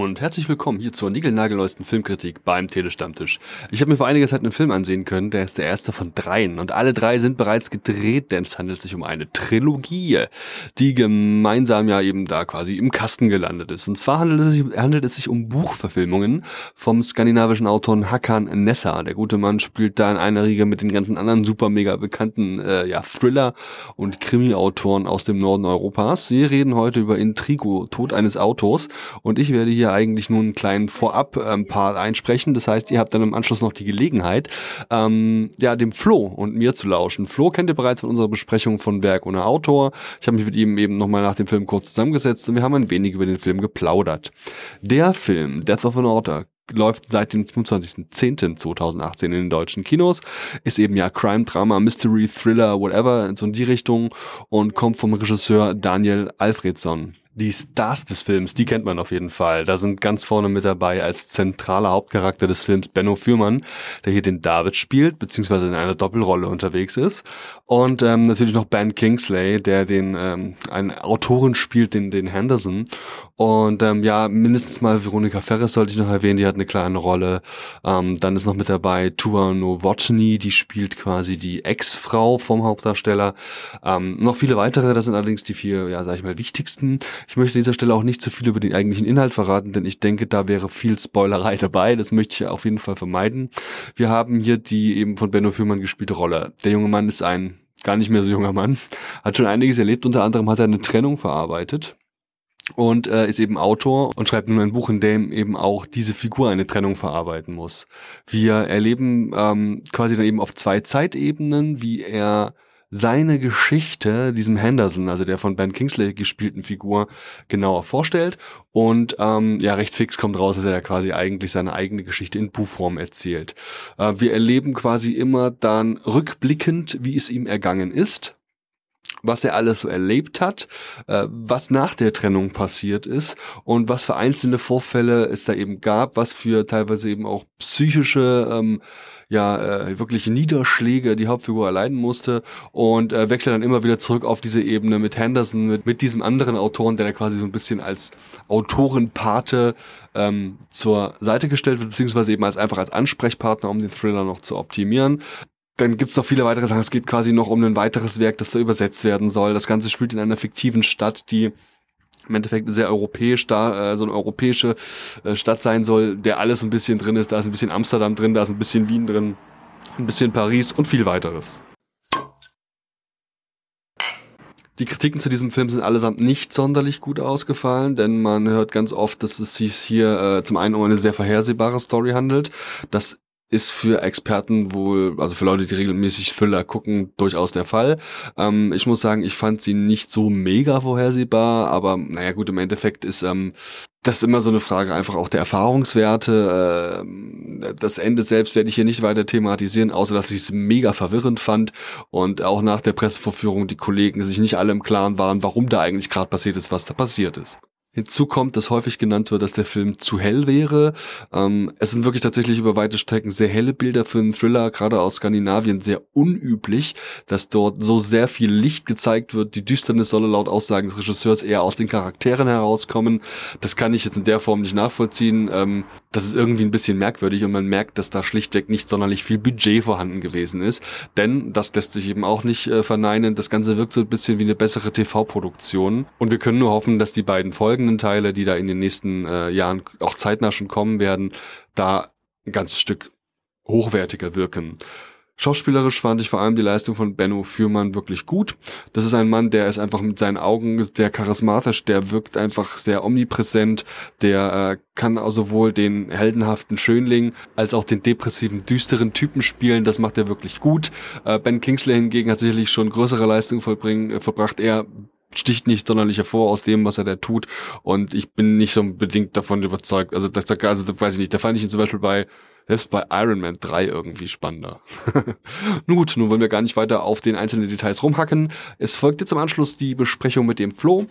Und herzlich willkommen hier zur niegelnagelneuesten Filmkritik beim Telestammtisch. Ich habe mir vor einiger Zeit einen Film ansehen können, der ist der erste von dreien und alle drei sind bereits gedreht, denn es handelt sich um eine Trilogie, die gemeinsam ja eben da quasi im Kasten gelandet ist. Und zwar handelt es sich, handelt es sich um Buchverfilmungen vom skandinavischen Autor Hakan Nessa. Der gute Mann spielt da in einer Riege mit den ganzen anderen super mega bekannten äh, ja, Thriller- und Krimi-Autoren aus dem Norden Europas. Wir reden heute über Intrigo, Tod eines Autors und ich werde werde eigentlich nur einen kleinen Vorab-Part ähm, einsprechen. Das heißt, ihr habt dann im Anschluss noch die Gelegenheit, ähm, ja, dem Flo und mir zu lauschen. Flo kennt ihr bereits von unserer Besprechung von Werk ohne Autor. Ich habe mich mit ihm eben nochmal nach dem Film kurz zusammengesetzt und wir haben ein wenig über den Film geplaudert. Der Film, Death of an Author, läuft seit dem 25.10.2018 in den deutschen Kinos, ist eben ja Crime, Drama, Mystery, Thriller, whatever, so in die Richtung und kommt vom Regisseur Daniel Alfredson die Stars des Films, die kennt man auf jeden Fall. Da sind ganz vorne mit dabei als zentraler Hauptcharakter des Films Benno Fürmann, der hier den David spielt, beziehungsweise in einer Doppelrolle unterwegs ist. Und ähm, natürlich noch Ben Kingsley, der den ähm, einen Autoren spielt, den, den Henderson. Und ähm, ja, mindestens mal Veronika Ferres sollte ich noch erwähnen, die hat eine kleine Rolle. Ähm, dann ist noch mit dabei Tuva Novotny, die spielt quasi die Ex-Frau vom Hauptdarsteller. Ähm, noch viele weitere, das sind allerdings die vier, ja, sag ich mal, wichtigsten. Ich möchte an dieser Stelle auch nicht zu viel über den eigentlichen Inhalt verraten, denn ich denke, da wäre viel Spoilerei dabei. Das möchte ich auf jeden Fall vermeiden. Wir haben hier die eben von Benno Fürmann gespielte Rolle. Der junge Mann ist ein gar nicht mehr so junger Mann, hat schon einiges erlebt, unter anderem hat er eine Trennung verarbeitet und äh, ist eben Autor und schreibt nun ein Buch, in dem eben auch diese Figur eine Trennung verarbeiten muss. Wir erleben ähm, quasi dann eben auf zwei Zeitebenen, wie er seine Geschichte diesem Henderson, also der von Ben Kingsley gespielten Figur, genauer vorstellt. Und ähm, ja, recht fix kommt raus, dass er ja quasi eigentlich seine eigene Geschichte in Buchform erzählt. Äh, wir erleben quasi immer dann rückblickend, wie es ihm ergangen ist was er alles so erlebt hat, äh, was nach der Trennung passiert ist und was für einzelne Vorfälle es da eben gab, was für teilweise eben auch psychische ähm, ja äh, wirkliche Niederschläge die Hauptfigur erleiden musste und äh, wechselt dann immer wieder zurück auf diese Ebene mit Henderson, mit, mit diesem anderen Autoren, der da quasi so ein bisschen als Autorenpate ähm, zur Seite gestellt wird, beziehungsweise eben als einfach als Ansprechpartner, um den Thriller noch zu optimieren. Dann gibt's noch viele weitere Sachen. Es geht quasi noch um ein weiteres Werk, das da übersetzt werden soll. Das Ganze spielt in einer fiktiven Stadt, die im Endeffekt sehr europäisch da, äh, so eine europäische äh, Stadt sein soll, der alles ein bisschen drin ist. Da ist ein bisschen Amsterdam drin, da ist ein bisschen Wien drin, ein bisschen Paris und viel weiteres. Die Kritiken zu diesem Film sind allesamt nicht sonderlich gut ausgefallen, denn man hört ganz oft, dass es sich hier äh, zum einen um eine sehr vorhersehbare Story handelt. Das ist für Experten wohl, also für Leute, die regelmäßig Thriller gucken, durchaus der Fall. Ähm, ich muss sagen, ich fand sie nicht so mega vorhersehbar, aber naja gut, im Endeffekt ist ähm, das ist immer so eine Frage einfach auch der Erfahrungswerte. Äh, das Ende selbst werde ich hier nicht weiter thematisieren, außer dass ich es mega verwirrend fand und auch nach der Pressevorführung die Kollegen sich nicht alle im Klaren waren, warum da eigentlich gerade passiert ist, was da passiert ist. Hinzu kommt, dass häufig genannt wird, dass der Film zu hell wäre. Ähm, es sind wirklich tatsächlich über weite Strecken sehr helle Bilder für einen Thriller, gerade aus Skandinavien, sehr unüblich, dass dort so sehr viel Licht gezeigt wird. Die Düsternis solle laut Aussagen des Regisseurs eher aus den Charakteren herauskommen. Das kann ich jetzt in der Form nicht nachvollziehen. Ähm, das ist irgendwie ein bisschen merkwürdig und man merkt, dass da schlichtweg nicht sonderlich viel Budget vorhanden gewesen ist. Denn, das lässt sich eben auch nicht äh, verneinen, das Ganze wirkt so ein bisschen wie eine bessere TV-Produktion. Und wir können nur hoffen, dass die beiden folgenden Teile, die da in den nächsten äh, Jahren auch zeitnah schon kommen werden, da ein ganzes Stück hochwertiger wirken. Schauspielerisch fand ich vor allem die Leistung von Benno Fürmann wirklich gut. Das ist ein Mann, der ist einfach mit seinen Augen sehr charismatisch, der wirkt einfach sehr omnipräsent, der äh, kann sowohl den heldenhaften Schönling als auch den depressiven, düsteren Typen spielen. Das macht er wirklich gut. Äh, ben Kingsley hingegen hat sicherlich schon größere Leistungen vollbringen, äh, verbracht. Er sticht nicht sonderlich hervor aus dem, was er da tut. Und ich bin nicht so unbedingt davon überzeugt. Also, das, also das weiß ich nicht. Da fand ich ihn zum Beispiel bei selbst bei Iron Man 3 irgendwie spannender. nun gut, nun wollen wir gar nicht weiter auf den einzelnen Details rumhacken. Es folgt jetzt im Anschluss die Besprechung mit dem Flo.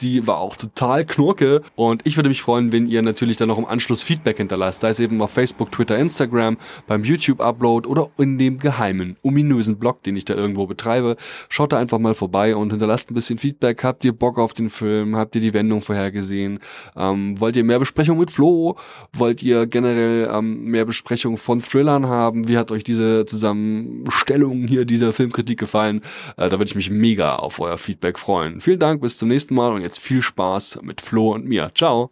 Die war auch total knurke. Und ich würde mich freuen, wenn ihr natürlich dann noch im Anschluss Feedback hinterlasst. Sei es eben auf Facebook, Twitter, Instagram, beim YouTube-Upload oder in dem geheimen, ominösen Blog, den ich da irgendwo betreibe. Schaut da einfach mal vorbei und hinterlasst ein bisschen Feedback. Habt ihr Bock auf den Film? Habt ihr die Wendung vorhergesehen? Ähm, wollt ihr mehr Besprechung mit Flo? Wollt ihr generell ähm, mehr Besprechung von Thrillern haben? Wie hat euch diese Zusammenstellung hier dieser Filmkritik gefallen? Äh, da würde ich mich mega auf euer Feedback freuen. Vielen Dank, bis zum nächsten Mal jetzt viel Spaß mit Flo und mir. Ciao.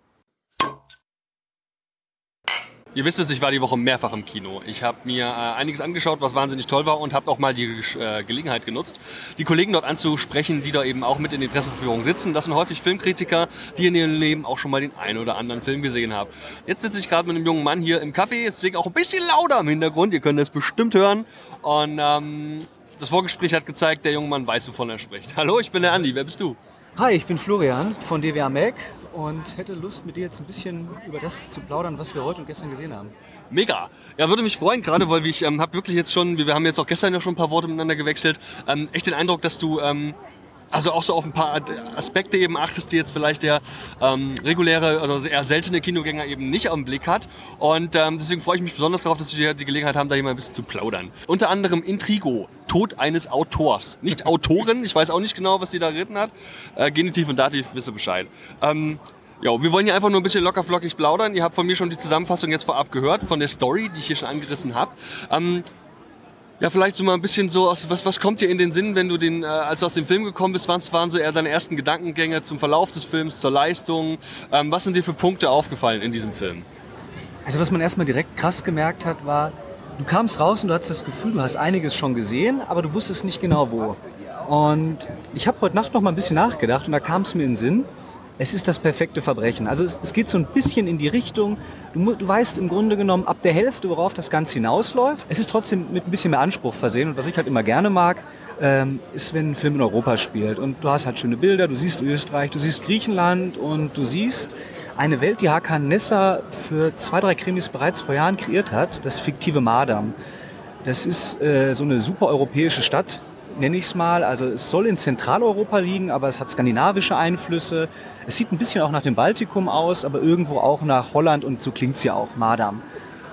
Ihr wisst es, ich war die Woche mehrfach im Kino. Ich habe mir äh, einiges angeschaut, was wahnsinnig toll war und habe auch mal die äh, Gelegenheit genutzt, die Kollegen dort anzusprechen, die da eben auch mit in den Presseverführungen sitzen. Das sind häufig Filmkritiker, die in ihrem Leben auch schon mal den einen oder anderen Film gesehen haben. Jetzt sitze ich gerade mit einem jungen Mann hier im Café, deswegen auch ein bisschen lauter im Hintergrund. Ihr könnt es bestimmt hören. Und ähm, das Vorgespräch hat gezeigt, der junge Mann weiß, wovon er spricht. Hallo, ich bin der Andi. Wer bist du? Hi, ich bin Florian von DWA Mac und hätte Lust, mit dir jetzt ein bisschen über das zu plaudern, was wir heute und gestern gesehen haben. Mega. Ja, würde mich freuen, gerade weil ich ähm, habe wirklich jetzt schon, wir haben jetzt auch gestern ja schon ein paar Worte miteinander gewechselt, ähm, echt den Eindruck, dass du ähm, also auch so auf ein paar Aspekte eben achtest, die jetzt vielleicht der ähm, reguläre oder eher seltene Kinogänger eben nicht am Blick hat. Und ähm, deswegen freue ich mich besonders darauf, dass wir die Gelegenheit haben, da hier mal ein bisschen zu plaudern. Unter anderem Intrigo, Tod eines Autors. Nicht Autorin, ich weiß auch nicht genau, was die da geritten hat. Äh, Genitiv und Dativ wisse Bescheid. Ähm, ja, wir wollen hier einfach nur ein bisschen locker flockig plaudern. Ihr habt von mir schon die Zusammenfassung jetzt vorab gehört, von der Story, die ich hier schon angerissen habe. Ähm, ja, vielleicht so mal ein bisschen so, aus, was, was kommt dir in den Sinn, wenn du den, äh, als du aus dem Film gekommen bist, was waren so eher deine ersten Gedankengänge zum Verlauf des Films, zur Leistung? Ähm, was sind dir für Punkte aufgefallen in diesem Film? Also was man erstmal direkt krass gemerkt hat, war, du kamst raus und du hattest das Gefühl, du hast einiges schon gesehen, aber du wusstest nicht genau wo. Und ich habe heute Nacht noch mal ein bisschen nachgedacht und da kam es mir in den Sinn, es ist das perfekte Verbrechen. Also es, es, geht so ein bisschen in die Richtung, du, du, weißt im Grunde genommen ab der Hälfte, worauf das Ganze hinausläuft. Es ist trotzdem mit ein bisschen mehr Anspruch versehen und was ich halt immer gerne mag, ähm, ist, wenn ein Film in Europa spielt und du hast halt schöne Bilder, du siehst Österreich, du siehst Griechenland und du siehst eine Welt, die Hakan Nessa für zwei, drei Krimis bereits vor Jahren kreiert hat, das fiktive Madam. Das ist äh, so eine super europäische Stadt, nenne ich es mal. Also es soll in Zentraleuropa liegen, aber es hat skandinavische Einflüsse. Es sieht ein bisschen auch nach dem Baltikum aus, aber irgendwo auch nach Holland und so klingt es ja auch, Madam.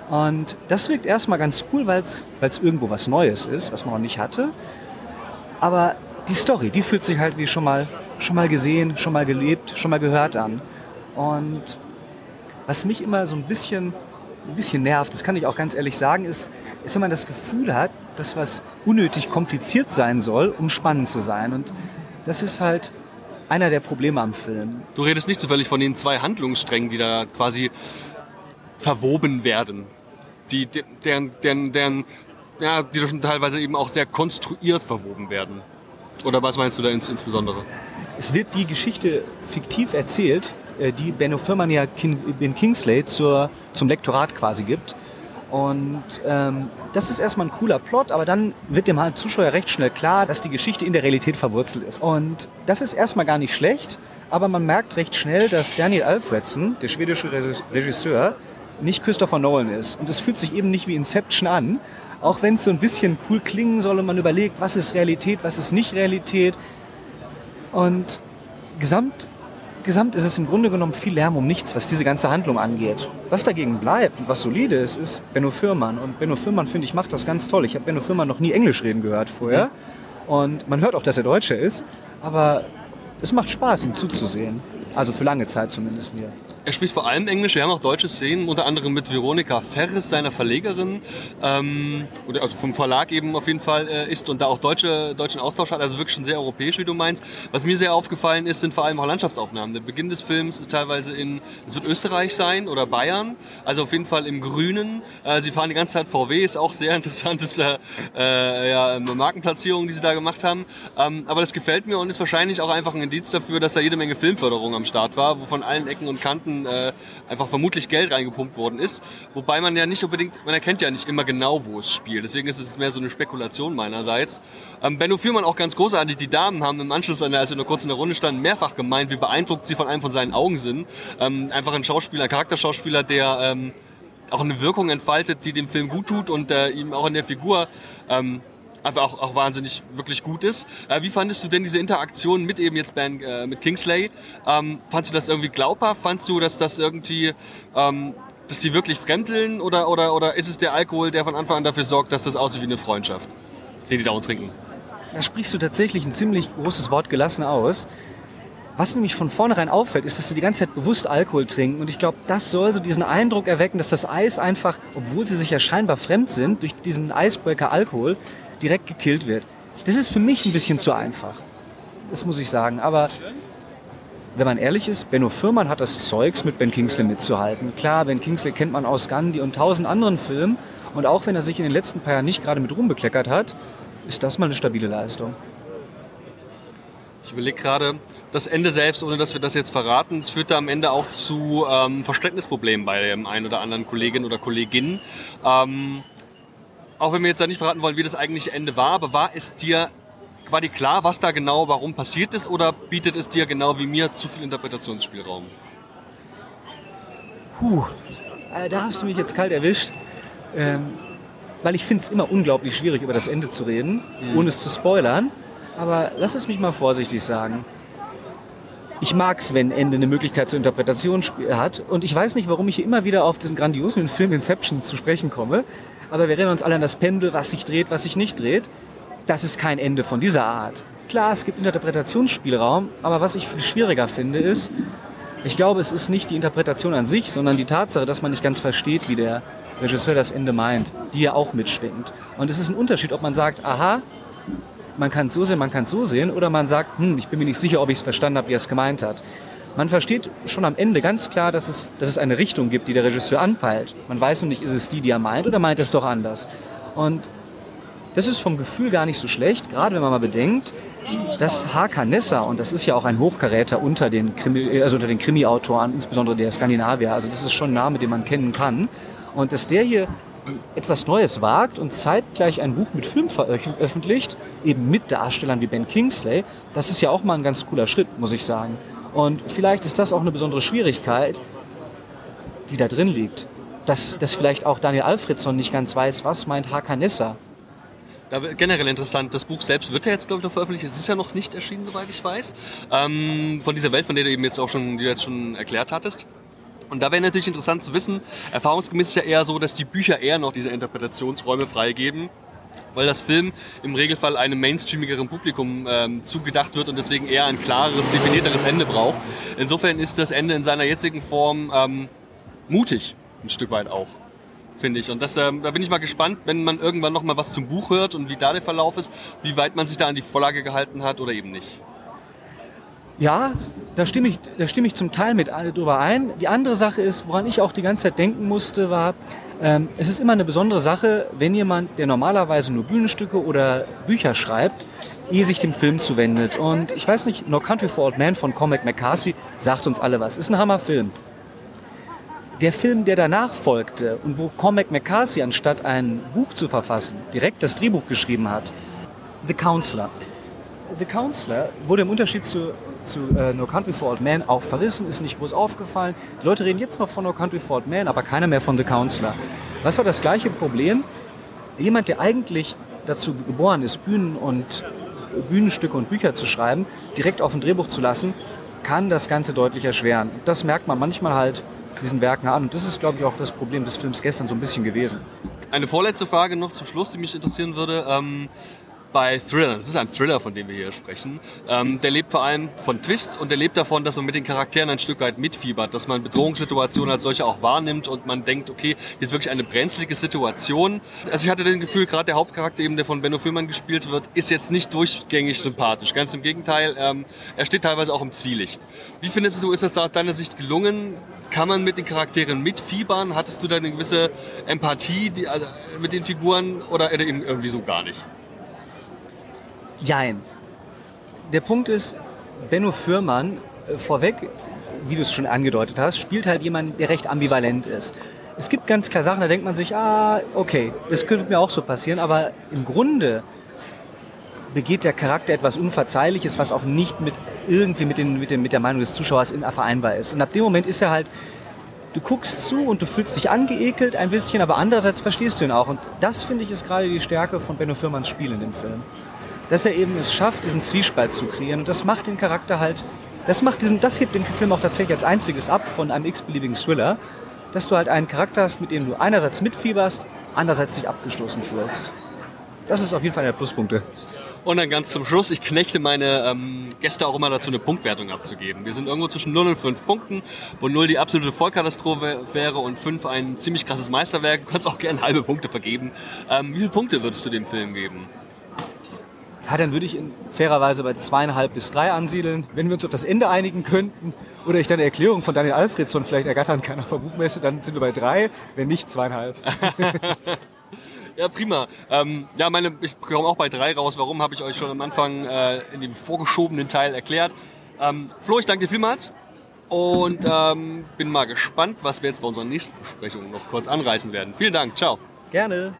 Und das wirkt erstmal ganz cool, weil es irgendwo was Neues ist, was man noch nicht hatte. Aber die Story, die fühlt sich halt wie schon mal, schon mal gesehen, schon mal gelebt, schon mal gehört an. Und was mich immer so ein bisschen, ein bisschen nervt, das kann ich auch ganz ehrlich sagen, ist, ist, wenn man das Gefühl hat, dass was unnötig kompliziert sein soll, um spannend zu sein. Und das ist halt einer der Probleme am Film. Du redest nicht zufällig von den zwei Handlungssträngen, die da quasi verwoben werden. Die, deren, deren, deren, ja, die schon teilweise eben auch sehr konstruiert verwoben werden. Oder was meinst du da ins, insbesondere? Es wird die Geschichte fiktiv erzählt, äh, die Benno Firman ja in Kingsley zur, zum Lektorat quasi gibt. Und ähm, das ist erstmal ein cooler Plot, aber dann wird dem halt Zuschauer recht schnell klar, dass die Geschichte in der Realität verwurzelt ist. Und das ist erstmal gar nicht schlecht, aber man merkt recht schnell, dass Daniel Alfredson, der schwedische Regisseur, nicht Christopher Nolan ist. Und es fühlt sich eben nicht wie Inception an, auch wenn es so ein bisschen cool klingen soll und man überlegt, was ist Realität, was ist nicht Realität. Und gesamt Gesamt ist es im Grunde genommen viel Lärm um nichts, was diese ganze Handlung angeht. Was dagegen bleibt und was solide ist, ist Benno Fürmann. Und Benno Fürmann, finde ich, macht das ganz toll. Ich habe Benno Fürmann noch nie Englisch reden gehört vorher. Und man hört auch, dass er Deutscher ist. Aber es macht Spaß, ihm zuzusehen. Also für lange Zeit zumindest mir. Er spricht vor allem Englisch. Wir haben auch deutsche Szenen, unter anderem mit Veronika Ferres, seiner Verlegerin, ähm, also vom Verlag eben auf jeden Fall äh, ist und da auch deutsche, deutschen Austausch hat, also wirklich schon sehr europäisch, wie du meinst. Was mir sehr aufgefallen ist, sind vor allem auch Landschaftsaufnahmen. Der Beginn des Films ist teilweise in, es wird Österreich sein oder Bayern, also auf jeden Fall im Grünen. Äh, sie fahren die ganze Zeit VW, ist auch sehr interessantes äh, äh, ja, Markenplatzierung, die sie da gemacht haben. Ähm, aber das gefällt mir und ist wahrscheinlich auch einfach ein Indiz dafür, dass da jede Menge Filmförderung am Start war, wo von allen Ecken und Kanten Monaten äh, einfach vermutlich Geld reingepumpt worden ist. Wobei man ja nicht unbedingt, man erkennt ja nicht immer genau, wo es spielt. Deswegen ist es mehr so eine Spekulation meinerseits. Ähm, Benno Fürmann auch ganz großartig. Die Damen haben im Anschluss, als wir noch kurz in der Runde standen, mehrfach gemeint, wie beeindruckt sie von einem von seinen Augen sind. Ähm, einfach ein Schauspieler, ein Charakterschauspieler, der ähm, auch eine Wirkung entfaltet, die dem Film gut tut und äh, ihm auch in der Figur ähm, einfach auch, auch wahnsinnig wirklich gut ist. Äh, wie fandest du denn diese Interaktion mit eben jetzt Ben, äh, mit Kingsley? Ähm, fandest du das irgendwie glaubhaft? Fandest du, dass das irgendwie, ähm, dass die wirklich fremdeln oder, oder, oder ist es der Alkohol, der von Anfang an dafür sorgt, dass das aussieht wie eine Freundschaft, den die dauernd trinken? Da sprichst du tatsächlich ein ziemlich großes Wort gelassen aus. Was nämlich von vornherein auffällt, ist, dass sie die ganze Zeit bewusst Alkohol trinken. Und ich glaube, das soll so diesen Eindruck erwecken, dass das Eis einfach, obwohl sie sich ja scheinbar fremd sind, durch diesen Icebreaker Alkohol direkt gekillt wird. Das ist für mich ein bisschen zu einfach. Das muss ich sagen. Aber wenn man ehrlich ist, Benno Fürmann hat das Zeugs, mit Ben Kingsley mitzuhalten. Klar, Ben Kingsley kennt man aus Gandhi und tausend anderen Filmen. Und auch wenn er sich in den letzten paar Jahren nicht gerade mit Ruhm bekleckert hat, ist das mal eine stabile Leistung. Ich überlege gerade, das Ende selbst, ohne dass wir das jetzt verraten, es führte am Ende auch zu ähm, Verständnisproblemen bei dem einen oder anderen Kollegin oder Kollegin. Ähm, auch wenn wir jetzt da nicht verraten wollen, wie das eigentliche Ende war, aber war es dir, war dir klar, was da genau, warum passiert ist, oder bietet es dir genau wie mir zu viel Interpretationsspielraum? Puh, äh, da hast du mich jetzt kalt erwischt. Ähm, weil ich finde es immer unglaublich schwierig, über das Ende zu reden, mhm. ohne es zu spoilern. Aber lass es mich mal vorsichtig sagen. Ich mag es, wenn Ende eine Möglichkeit zur Interpretation hat. Und ich weiß nicht, warum ich hier immer wieder auf diesen grandiosen Film Inception zu sprechen komme. Aber wir erinnern uns alle an das Pendel, was sich dreht, was sich nicht dreht. Das ist kein Ende von dieser Art. Klar, es gibt Interpretationsspielraum, aber was ich viel schwieriger finde, ist, ich glaube, es ist nicht die Interpretation an sich, sondern die Tatsache, dass man nicht ganz versteht, wie der Regisseur das Ende meint, die ja auch mitschwingt. Und es ist ein Unterschied, ob man sagt, aha, man kann es so sehen, man kann es so sehen, oder man sagt, hm, ich bin mir nicht sicher, ob ich es verstanden habe, wie er es gemeint hat. Man versteht schon am Ende ganz klar, dass es, dass es eine Richtung gibt, die der Regisseur anpeilt. Man weiß nur nicht, ist es die, die er meint, oder meint es doch anders. Und das ist vom Gefühl gar nicht so schlecht, gerade wenn man mal bedenkt, dass H.K. Nessa, und das ist ja auch ein Hochkaräter unter den Krimi, also unter den Krimi-Autoren, insbesondere der Skandinavier, also das ist schon ein Name, den man kennen kann, und dass der hier etwas Neues wagt und zeitgleich ein Buch mit Film veröffentlicht, eben mit Darstellern wie Ben Kingsley, das ist ja auch mal ein ganz cooler Schritt, muss ich sagen. Und vielleicht ist das auch eine besondere Schwierigkeit, die da drin liegt. Dass, dass vielleicht auch Daniel Alfredson nicht ganz weiß, was meint Hakanessa. Da generell interessant, das Buch selbst wird ja jetzt, glaube ich, noch veröffentlicht. Es ist ja noch nicht erschienen, soweit ich weiß. Ähm, von dieser Welt, von der du eben jetzt auch schon, die du jetzt schon erklärt hattest. Und da wäre natürlich interessant zu wissen, erfahrungsgemäß ist ja eher so, dass die Bücher eher noch diese Interpretationsräume freigeben, weil das Film im Regelfall einem mainstreamigeren Publikum ähm, zugedacht wird und deswegen eher ein klareres, definierteres Ende braucht. Insofern ist das Ende in seiner jetzigen Form ähm, mutig, ein Stück weit auch finde ich. Und das, ähm, da bin ich mal gespannt, wenn man irgendwann noch mal was zum Buch hört und wie da der Verlauf ist, wie weit man sich da an die Vorlage gehalten hat oder eben nicht. Ja, da stimme, ich, da stimme ich zum Teil mit drüber ein. Die andere Sache ist, woran ich auch die ganze Zeit denken musste, war, ähm, es ist immer eine besondere Sache, wenn jemand, der normalerweise nur Bühnenstücke oder Bücher schreibt, ehe sich dem Film zuwendet. Und ich weiß nicht, No Country for Old Man von Cormac McCarthy sagt uns alle was. Ist ein Hammerfilm. Der Film, der danach folgte und wo Cormac McCarthy anstatt ein Buch zu verfassen, direkt das Drehbuch geschrieben hat, The Counselor. The Counselor wurde im Unterschied zu zu äh, No Country for Old Men auch verrissen, ist nicht groß aufgefallen. Die Leute reden jetzt noch von No Country for Old Men, aber keiner mehr von The Counselor. Was war das gleiche Problem? Jemand, der eigentlich dazu geboren ist, Bühnen und Bühnenstücke und Bücher zu schreiben, direkt auf ein Drehbuch zu lassen, kann das Ganze deutlich erschweren. Das merkt man manchmal halt diesen Werken an. Und das ist, glaube ich, auch das Problem des Films gestern so ein bisschen gewesen. Eine vorletzte Frage noch zum Schluss, die mich interessieren würde. Ähm, bei Thriller. Das ist ein Thriller, von dem wir hier sprechen. Ähm, der lebt vor allem von Twists und der lebt davon, dass man mit den Charakteren ein Stück weit mitfiebert, dass man Bedrohungssituationen als solche auch wahrnimmt und man denkt, okay, hier ist wirklich eine brenzlige Situation. Also ich hatte das Gefühl, gerade der Hauptcharakter eben, der von Benno Fillmann gespielt wird, ist jetzt nicht durchgängig sympathisch. Ganz im Gegenteil, ähm, er steht teilweise auch im Zwielicht. Wie findest du, ist das aus deiner Sicht gelungen? Kann man mit den Charakteren mitfiebern? Hattest du da eine gewisse Empathie die, also mit den Figuren oder irgendwie so gar nicht? Jein. Der Punkt ist, Benno Fürmann, äh, vorweg, wie du es schon angedeutet hast, spielt halt jemanden, der recht ambivalent ist. Es gibt ganz klar Sachen, da denkt man sich, ah, okay, das könnte mir auch so passieren, aber im Grunde begeht der Charakter etwas Unverzeihliches, was auch nicht mit irgendwie mit, den, mit, den, mit der Meinung des Zuschauers vereinbar ist. Und ab dem Moment ist er halt du guckst zu und du fühlst dich angeekelt ein bisschen, aber andererseits verstehst du ihn auch. Und das, finde ich, ist gerade die Stärke von Benno Firmans Spiel in dem Film. Dass er eben es schafft, diesen Zwiespalt zu kreieren. Und das macht den Charakter halt, das macht diesen, das hebt den Film auch tatsächlich als einziges ab von einem x-beliebigen Thriller, dass du halt einen Charakter hast, mit dem du einerseits mitfieberst, andererseits dich abgestoßen fühlst. Das ist auf jeden Fall der Pluspunkte. Und dann ganz zum Schluss, ich knechte meine ähm, Gäste auch immer dazu, eine Punktwertung abzugeben. Wir sind irgendwo zwischen 0 und 5 Punkten, wo 0 die absolute Vollkatastrophe wäre und 5 ein ziemlich krasses Meisterwerk. Du kannst auch gerne halbe Punkte vergeben. Ähm, wie viele Punkte würdest du dem Film geben? Ja, dann würde ich ihn fairerweise bei zweieinhalb bis drei ansiedeln. Wenn wir uns auf das Ende einigen könnten oder ich dann eine Erklärung von Daniel Alfredson vielleicht ergattern kann auf der Buchmesse, dann sind wir bei drei, wenn nicht zweieinhalb. Ja, prima. Ähm, ja, meine, ich komme auch bei drei raus. Warum, habe ich euch schon am Anfang äh, in dem vorgeschobenen Teil erklärt. Ähm, Flo, ich danke dir vielmals. Und ähm, bin mal gespannt, was wir jetzt bei unserer nächsten Besprechung noch kurz anreißen werden. Vielen Dank. Ciao. Gerne.